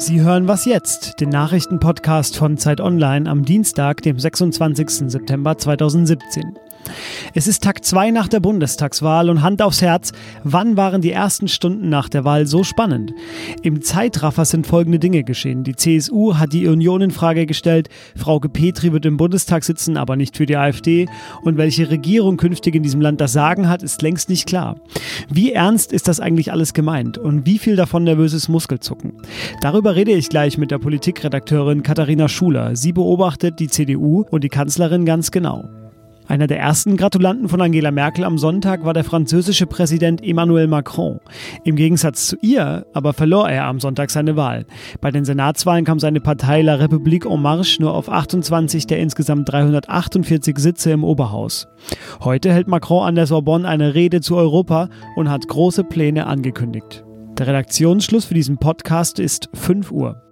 Sie hören was jetzt, den Nachrichtenpodcast von Zeit Online am Dienstag, dem 26. September 2017. Es ist Tag 2 nach der Bundestagswahl und Hand aufs Herz, wann waren die ersten Stunden nach der Wahl so spannend? Im Zeitraffer sind folgende Dinge geschehen. Die CSU hat die Union in Frage gestellt, Frauke Petri wird im Bundestag sitzen, aber nicht für die AfD und welche Regierung künftig in diesem Land das Sagen hat, ist längst nicht klar. Wie ernst ist das eigentlich alles gemeint und wie viel davon nervöses Muskelzucken? Darüber rede ich gleich mit der Politikredakteurin Katharina Schuler. Sie beobachtet die CDU und die Kanzlerin ganz genau. Einer der ersten Gratulanten von Angela Merkel am Sonntag war der französische Präsident Emmanuel Macron. Im Gegensatz zu ihr aber verlor er am Sonntag seine Wahl. Bei den Senatswahlen kam seine Partei La République en Marche nur auf 28 der insgesamt 348 Sitze im Oberhaus. Heute hält Macron an der Sorbonne eine Rede zu Europa und hat große Pläne angekündigt. Der Redaktionsschluss für diesen Podcast ist 5 Uhr.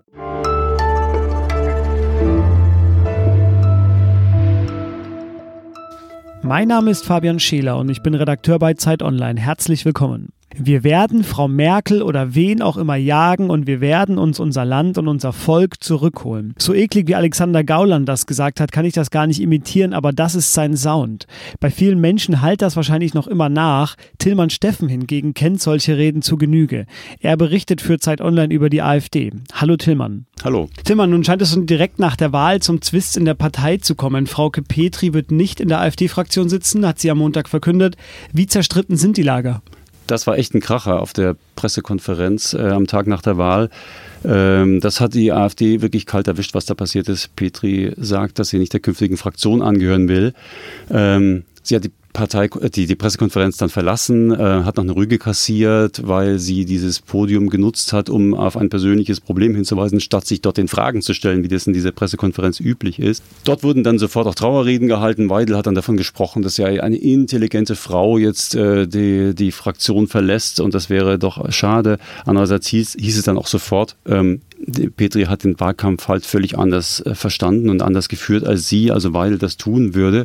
Mein Name ist Fabian Scheler und ich bin Redakteur bei Zeit Online. Herzlich willkommen. Wir werden Frau Merkel oder wen auch immer jagen und wir werden uns unser Land und unser Volk zurückholen. So eklig wie Alexander Gauland das gesagt hat, kann ich das gar nicht imitieren, aber das ist sein Sound. Bei vielen Menschen halt das wahrscheinlich noch immer nach. Tillmann Steffen hingegen kennt solche Reden zu Genüge. Er berichtet für Zeit Online über die AfD. Hallo Tillmann. Hallo. Tillmann, nun scheint es direkt nach der Wahl zum Zwist in der Partei zu kommen. Frauke Petri wird nicht in der AfD-Fraktion sitzen, hat sie am Montag verkündet. Wie zerstritten sind die Lager? Das war echt ein Kracher auf der Pressekonferenz äh, am Tag nach der Wahl. Ähm, das hat die AfD wirklich kalt erwischt, was da passiert ist. Petri sagt, dass sie nicht der künftigen Fraktion angehören will. Ähm, sie hat die Partei, äh, die, die Pressekonferenz dann verlassen, äh, hat noch eine Rüge kassiert, weil sie dieses Podium genutzt hat, um auf ein persönliches Problem hinzuweisen, statt sich dort den Fragen zu stellen, wie das in dieser Pressekonferenz üblich ist. Dort wurden dann sofort auch Trauerreden gehalten. Weidel hat dann davon gesprochen, dass ja eine intelligente Frau jetzt äh, die, die Fraktion verlässt und das wäre doch schade. Andererseits hieß, hieß es dann auch sofort, ähm, Petri hat den Wahlkampf halt völlig anders äh, verstanden und anders geführt, als sie, also Weidel, das tun würde.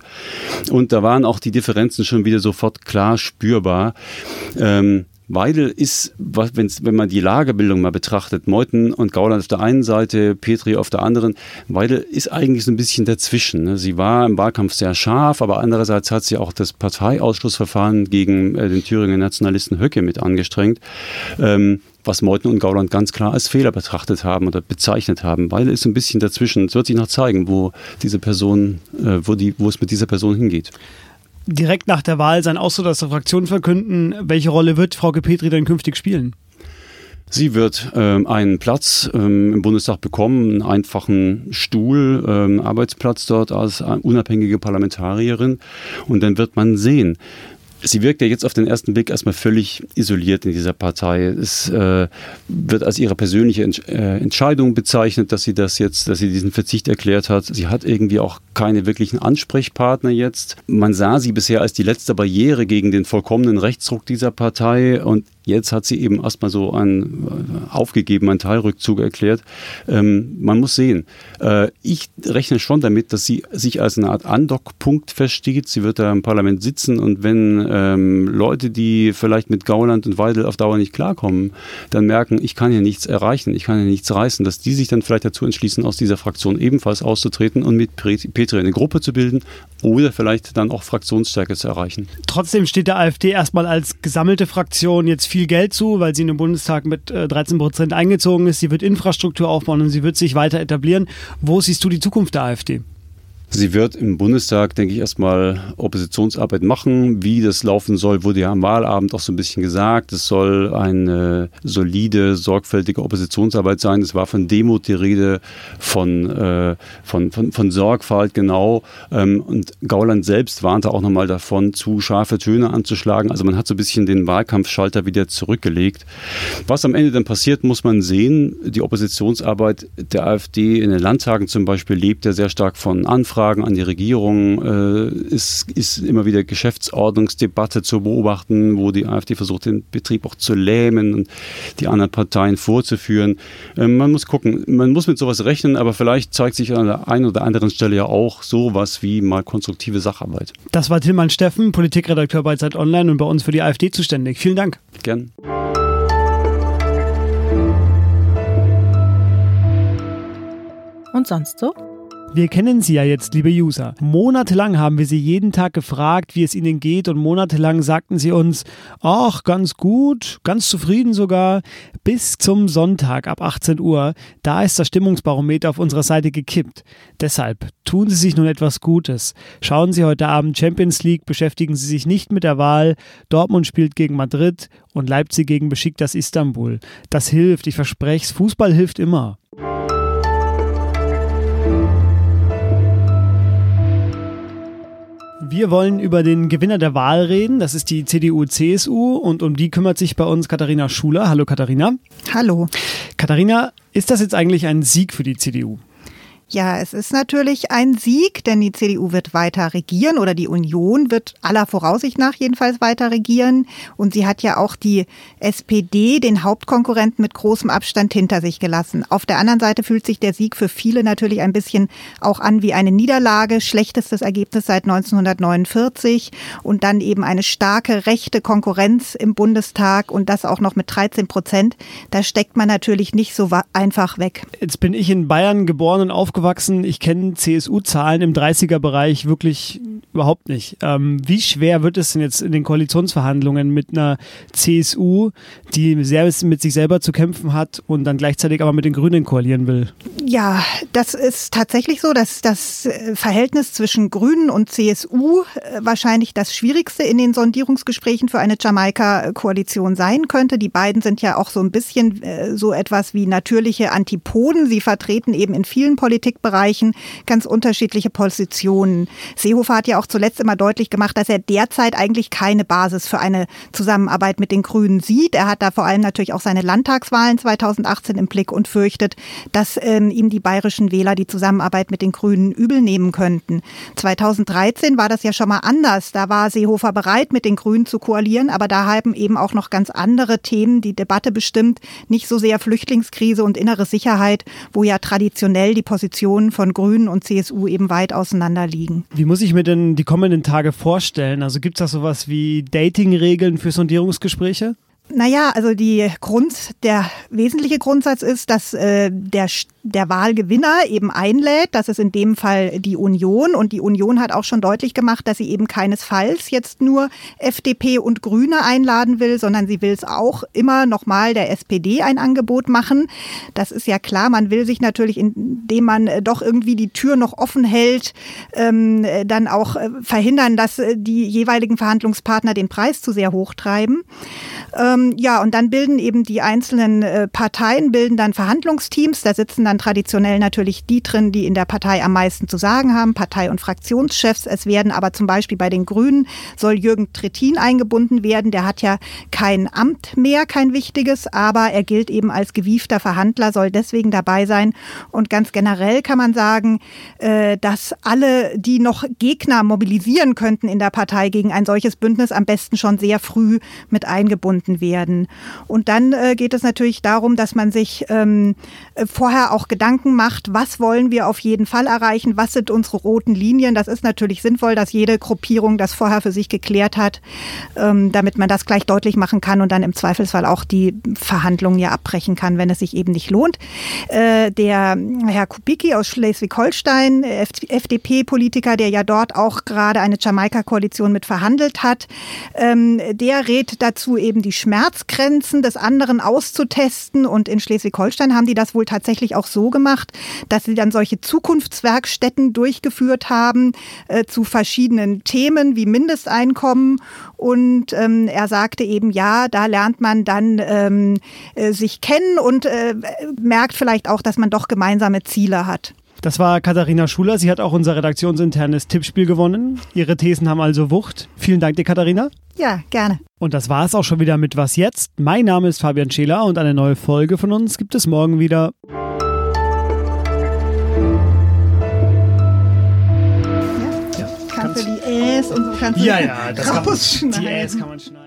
Und da waren auch die Differenzen schon wieder sofort klar spürbar. Ähm, Weidel ist, wenn man die Lagerbildung mal betrachtet, Meuthen und Gauland auf der einen Seite, Petri auf der anderen, Weidel ist eigentlich so ein bisschen dazwischen. Ne? Sie war im Wahlkampf sehr scharf, aber andererseits hat sie auch das Parteiausschlussverfahren gegen äh, den Thüringer Nationalisten Höcke mit angestrengt. Ähm, was Meuthen und Gauland ganz klar als Fehler betrachtet haben oder bezeichnet haben, weil es ein bisschen dazwischen, es wird sich noch zeigen, wo diese Person, äh, wo, die, wo es mit dieser Person hingeht. Direkt nach der Wahl sein Austritt aus der Fraktion verkünden, welche Rolle wird Frau Petri denn künftig spielen? Sie wird ähm, einen Platz ähm, im Bundestag bekommen, einen einfachen Stuhl, ähm, Arbeitsplatz dort als unabhängige Parlamentarierin. Und dann wird man sehen, Sie wirkt ja jetzt auf den ersten Blick erstmal völlig isoliert in dieser Partei. Es äh, wird als ihre persönliche Entsch äh, Entscheidung bezeichnet, dass sie das jetzt, dass sie diesen Verzicht erklärt hat. Sie hat irgendwie auch keine wirklichen Ansprechpartner jetzt. Man sah sie bisher als die letzte Barriere gegen den vollkommenen Rechtsruck dieser Partei und Jetzt hat sie eben erstmal so einen äh, aufgegeben, einen Teilrückzug erklärt. Ähm, man muss sehen. Äh, ich rechne schon damit, dass sie sich als eine Art Andockpunkt versteht. Sie wird da im Parlament sitzen und wenn ähm, Leute, die vielleicht mit Gauland und Weidel auf Dauer nicht klarkommen, dann merken, ich kann hier nichts erreichen, ich kann hier nichts reißen, dass die sich dann vielleicht dazu entschließen, aus dieser Fraktion ebenfalls auszutreten und mit Petri eine Gruppe zu bilden oder vielleicht dann auch Fraktionsstärke zu erreichen. Trotzdem steht der AfD erstmal als gesammelte Fraktion jetzt viel Geld zu, weil sie in den Bundestag mit 13 äh, Prozent eingezogen ist. Sie wird Infrastruktur aufbauen und sie wird sich weiter etablieren. Wo siehst du die Zukunft der AfD? Sie wird im Bundestag, denke ich, erstmal Oppositionsarbeit machen. Wie das laufen soll, wurde ja am Wahlabend auch so ein bisschen gesagt. Es soll eine solide, sorgfältige Oppositionsarbeit sein. Es war von Demut die Rede, von, äh, von, von, von Sorgfalt genau. Ähm, und Gauland selbst warnte auch nochmal davon, zu scharfe Töne anzuschlagen. Also man hat so ein bisschen den Wahlkampfschalter wieder zurückgelegt. Was am Ende dann passiert, muss man sehen. Die Oppositionsarbeit der AfD in den Landtagen zum Beispiel lebt ja sehr stark von Anfragen Anfragen an die Regierung. Äh, es ist immer wieder Geschäftsordnungsdebatte zu beobachten, wo die AfD versucht, den Betrieb auch zu lähmen und die anderen Parteien vorzuführen. Äh, man muss gucken, man muss mit sowas rechnen, aber vielleicht zeigt sich an der einen oder anderen Stelle ja auch sowas wie mal konstruktive Sacharbeit. Das war Tilman Steffen, Politikredakteur bei Zeit Online und bei uns für die AfD zuständig. Vielen Dank. Gern. Und sonst so? Wir kennen sie ja jetzt, liebe User. Monatelang haben wir sie jeden Tag gefragt, wie es ihnen geht und monatelang sagten sie uns, ach, ganz gut, ganz zufrieden sogar, bis zum Sonntag ab 18 Uhr. Da ist das Stimmungsbarometer auf unserer Seite gekippt. Deshalb tun Sie sich nun etwas Gutes. Schauen Sie heute Abend Champions League, beschäftigen Sie sich nicht mit der Wahl. Dortmund spielt gegen Madrid und Leipzig gegen Besiktas Istanbul. Das hilft, ich verspreche es. Fußball hilft immer. Wir wollen über den Gewinner der Wahl reden. Das ist die CDU-CSU und um die kümmert sich bei uns Katharina Schuler. Hallo Katharina. Hallo. Katharina, ist das jetzt eigentlich ein Sieg für die CDU? Ja, es ist natürlich ein Sieg, denn die CDU wird weiter regieren oder die Union wird aller Voraussicht nach jedenfalls weiter regieren. Und sie hat ja auch die SPD, den Hauptkonkurrenten, mit großem Abstand hinter sich gelassen. Auf der anderen Seite fühlt sich der Sieg für viele natürlich ein bisschen auch an wie eine Niederlage, schlechtestes Ergebnis seit 1949 und dann eben eine starke rechte Konkurrenz im Bundestag und das auch noch mit 13 Prozent. Da steckt man natürlich nicht so einfach weg. Jetzt bin ich in Bayern geboren und aufgewachsen aufgewachsen. Ich kenne CSU-Zahlen im 30er-Bereich wirklich überhaupt nicht. Ähm, wie schwer wird es denn jetzt in den Koalitionsverhandlungen mit einer CSU, die sehr mit sich selber zu kämpfen hat und dann gleichzeitig aber mit den Grünen koalieren will? Ja, das ist tatsächlich so, dass das äh, Verhältnis zwischen Grünen und CSU äh, wahrscheinlich das Schwierigste in den Sondierungsgesprächen für eine Jamaika-Koalition sein könnte. Die beiden sind ja auch so ein bisschen äh, so etwas wie natürliche Antipoden. Sie vertreten eben in vielen Politikbereichen ganz unterschiedliche Positionen. Seehofer hat ja auch zuletzt immer deutlich gemacht, dass er derzeit eigentlich keine Basis für eine Zusammenarbeit mit den Grünen sieht. Er hat da vor allem natürlich auch seine Landtagswahlen 2018 im Blick und fürchtet, dass ähm, ihm die bayerischen Wähler die Zusammenarbeit mit den Grünen übel nehmen könnten. 2013 war das ja schon mal anders. Da war Seehofer bereit, mit den Grünen zu koalieren, aber da haben eben auch noch ganz andere Themen die Debatte bestimmt. Nicht so sehr Flüchtlingskrise und innere Sicherheit, wo ja traditionell die Positionen von Grünen und CSU eben weit auseinander liegen. Wie muss ich mir denn die kommenden Tage vorstellen? Also gibt es da sowas wie Datingregeln für Sondierungsgespräche? Naja, also die Grund, der wesentliche Grundsatz ist, dass äh, der der Wahlgewinner eben einlädt. Das ist in dem Fall die Union. Und die Union hat auch schon deutlich gemacht, dass sie eben keinesfalls jetzt nur FDP und Grüne einladen will, sondern sie will es auch immer nochmal der SPD ein Angebot machen. Das ist ja klar. Man will sich natürlich, indem man äh, doch irgendwie die Tür noch offen hält, ähm, dann auch äh, verhindern, dass äh, die jeweiligen Verhandlungspartner den Preis zu sehr hoch treiben. Ähm, ja, und dann bilden eben die einzelnen Parteien, bilden dann Verhandlungsteams. Da sitzen dann dann traditionell natürlich die drin, die in der Partei am meisten zu sagen haben, Partei- und Fraktionschefs. Es werden aber zum Beispiel bei den Grünen soll Jürgen Trittin eingebunden werden. Der hat ja kein Amt mehr, kein wichtiges, aber er gilt eben als gewiefter Verhandler, soll deswegen dabei sein. Und ganz generell kann man sagen, äh, dass alle, die noch Gegner mobilisieren könnten in der Partei gegen ein solches Bündnis, am besten schon sehr früh mit eingebunden werden. Und dann äh, geht es natürlich darum, dass man sich ähm, vorher auch Gedanken macht, was wollen wir auf jeden Fall erreichen, was sind unsere roten Linien. Das ist natürlich sinnvoll, dass jede Gruppierung das vorher für sich geklärt hat, ähm, damit man das gleich deutlich machen kann und dann im Zweifelsfall auch die Verhandlungen ja abbrechen kann, wenn es sich eben nicht lohnt. Äh, der Herr Kubicki aus Schleswig-Holstein, FDP-Politiker, der ja dort auch gerade eine Jamaika-Koalition mit verhandelt hat, ähm, der rät dazu eben die Schmerzgrenzen des anderen auszutesten und in Schleswig-Holstein haben die das wohl tatsächlich auch so gemacht, dass sie dann solche Zukunftswerkstätten durchgeführt haben äh, zu verschiedenen Themen wie Mindesteinkommen. Und ähm, er sagte eben, ja, da lernt man dann ähm, äh, sich kennen und äh, merkt vielleicht auch, dass man doch gemeinsame Ziele hat. Das war Katharina Schuler. Sie hat auch unser redaktionsinternes Tippspiel gewonnen. Ihre Thesen haben also Wucht. Vielen Dank dir, Katharina. Ja, gerne. Und das war es auch schon wieder mit Was jetzt? Mein Name ist Fabian Scheler und eine neue Folge von uns gibt es morgen wieder. kannst du die Äs und so kannst du Ja, ja, das kann man, die Äs kann man schneiden.